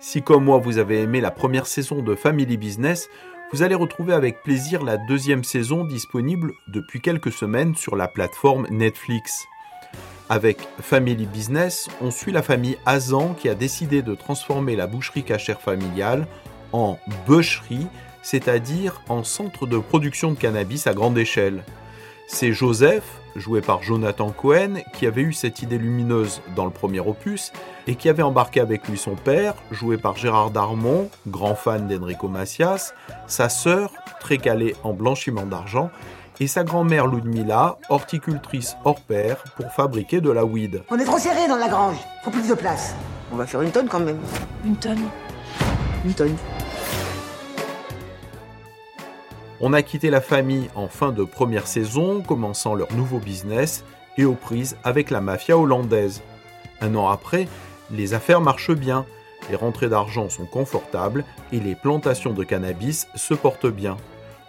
Si comme moi vous avez aimé la première saison de Family Business, vous allez retrouver avec plaisir la deuxième saison disponible depuis quelques semaines sur la plateforme Netflix. Avec Family Business, on suit la famille Azan qui a décidé de transformer la boucherie cachère familiale en bûcherie, c'est-à-dire en centre de production de cannabis à grande échelle. C'est Joseph, joué par Jonathan Cohen, qui avait eu cette idée lumineuse dans le premier opus et qui avait embarqué avec lui son père, joué par Gérard Darmon, grand fan d'Enrico Macias, sa sœur, très calée en blanchiment d'argent, et sa grand-mère Ludmilla, horticultrice hors pair, pour fabriquer de la weed. On est trop serré dans la grange, faut plus de place. On va faire une tonne quand même. Une tonne? Une tonne. On a quitté la famille en fin de première saison, commençant leur nouveau business et aux prises avec la mafia hollandaise. Un an après, les affaires marchent bien, les rentrées d'argent sont confortables et les plantations de cannabis se portent bien.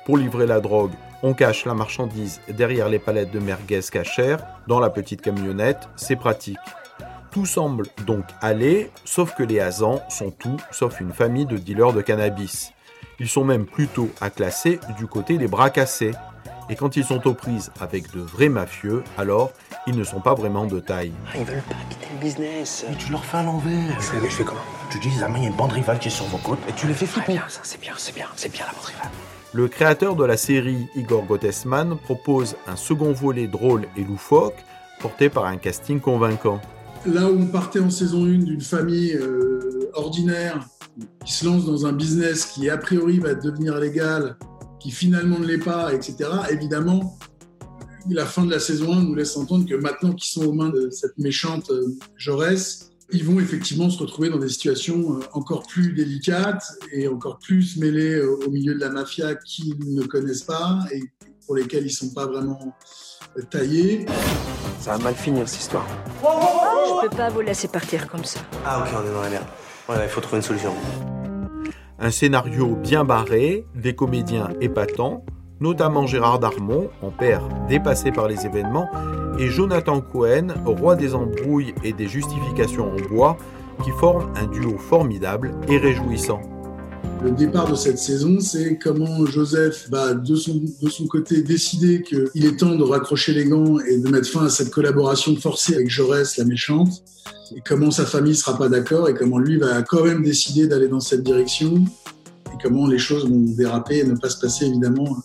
Pour livrer la drogue, on cache la marchandise derrière les palettes de merguez cachères, dans la petite camionnette, c'est pratique. Tout semble donc aller, sauf que les Hazans sont tout sauf une famille de dealers de cannabis. Ils sont même plutôt à classer du côté des bras cassés. Et quand ils sont aux prises avec de vrais mafieux, alors ils ne sont pas vraiment de taille. Ah, ils veulent pas quitter le business. Mais tu leur fais à l'envers. Je fais, je fais comment? Tu dis, il y a une bande rivale qui est sur vos côtes et tu les fais flipper. bien, ça c'est bien, c'est bien, c'est bien la bande rivale. Le créateur de la série, Igor Gottesman, propose un second volet drôle et loufoque, porté par un casting convaincant. Là où on partait en saison 1 d'une famille euh, ordinaire qui se lance dans un business qui a priori va devenir légal, qui finalement ne l'est pas, etc. Évidemment, la fin de la saison 1 nous laisse entendre que maintenant qu'ils sont aux mains de cette méchante euh, Jaurès, ils vont effectivement se retrouver dans des situations euh, encore plus délicates et encore plus mêlées euh, au milieu de la mafia qu'ils ne connaissent pas et pour lesquels ils ne sont pas vraiment taillés. Ça va mal finir cette histoire. Je peux pas vous laisser partir comme ça. Ah, ok, on est dans la merde. Ouais, il faut trouver une solution. Un scénario bien barré, des comédiens épatants, notamment Gérard Darmon, en père dépassé par les événements, et Jonathan Cohen, roi des embrouilles et des justifications en bois, qui forment un duo formidable et réjouissant. Le départ de cette saison, c'est comment Joseph va de son, de son côté décider qu'il est temps de raccrocher les gants et de mettre fin à cette collaboration forcée avec Jaurès, la méchante, et comment sa famille sera pas d'accord et comment lui va quand même décider d'aller dans cette direction et comment les choses vont déraper et ne pas se passer évidemment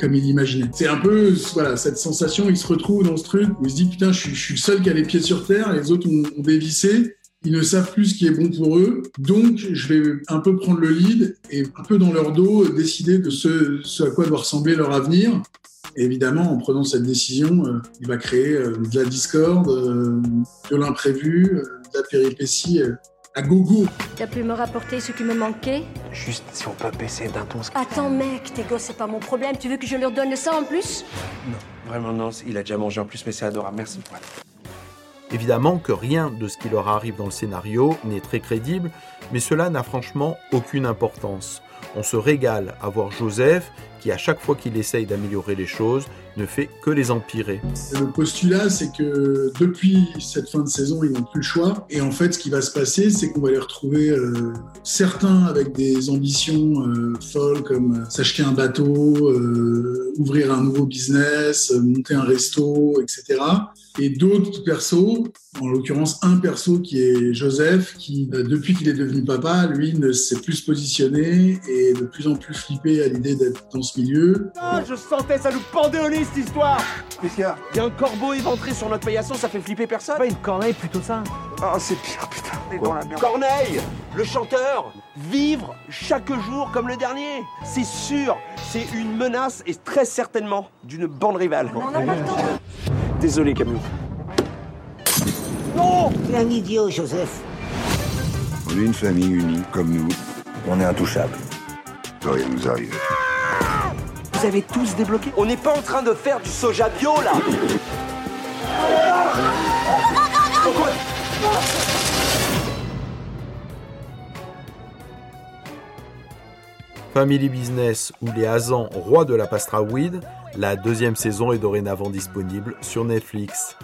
comme il imaginait. C'est un peu voilà cette sensation, il se retrouve dans ce truc où il se dit putain je suis, je suis le seul qui a les pieds sur terre, les autres ont, ont dévissé, ils ne savent plus ce qui est bon pour eux, donc je vais un peu prendre le lead et un peu dans leur dos décider de ce, ce à quoi doit ressembler leur avenir. Et évidemment, en prenant cette décision, euh, il va créer euh, de la discorde, euh, de l'imprévu, euh, de la péripétie euh, à gogo. T'as pu me rapporter ce qui me manquait? Juste si on peut baisser d'un ton. Attends, mec, tes gosses, c'est pas mon problème. Tu veux que je leur donne ça en plus? Vraiment non, il a déjà mangé en plus, mais c'est adorable. Merci. Évidemment que rien de ce qui leur arrive dans le scénario n'est très crédible, mais cela n'a franchement aucune importance. On se régale à voir Joseph à chaque fois qu'il essaye d'améliorer les choses, ne fait que les empirer. Le postulat, c'est que depuis cette fin de saison, ils n'ont plus le choix. Et en fait, ce qui va se passer, c'est qu'on va les retrouver euh, certains avec des ambitions euh, folles comme euh, s'acheter un bateau, ouvrir un nouveau business, monter un resto, etc. Et d'autres persos, en l'occurrence un perso qui est Joseph, qui euh, depuis qu'il est devenu papa, lui ne sait plus se positionner et est de plus en plus flippé à l'idée d'être dans ce milieu. Ah, je sentais, ça nous pendait au lit cette histoire Qu'est-ce qu'il y a? Il y a un corbeau éventré sur notre paillasson, ça fait flipper personne Pas une corneille, plutôt ça. Ah, c'est pire, putain. On est dans la merde. Corneille Le chanteur Vivre chaque jour comme le dernier C'est sûr, c'est une menace et très certainement d'une bande rivale. On n'a pas le temps. Désolé Camille. T'es un idiot, Joseph. On est une famille unie, comme nous. On est intouchables. Ça rien nous arrive. Vous avez tous débloqué On n'est pas en train de faire du soja bio là Family Business ou les Hazans rois de la pastra weed, la deuxième saison est dorénavant disponible sur Netflix.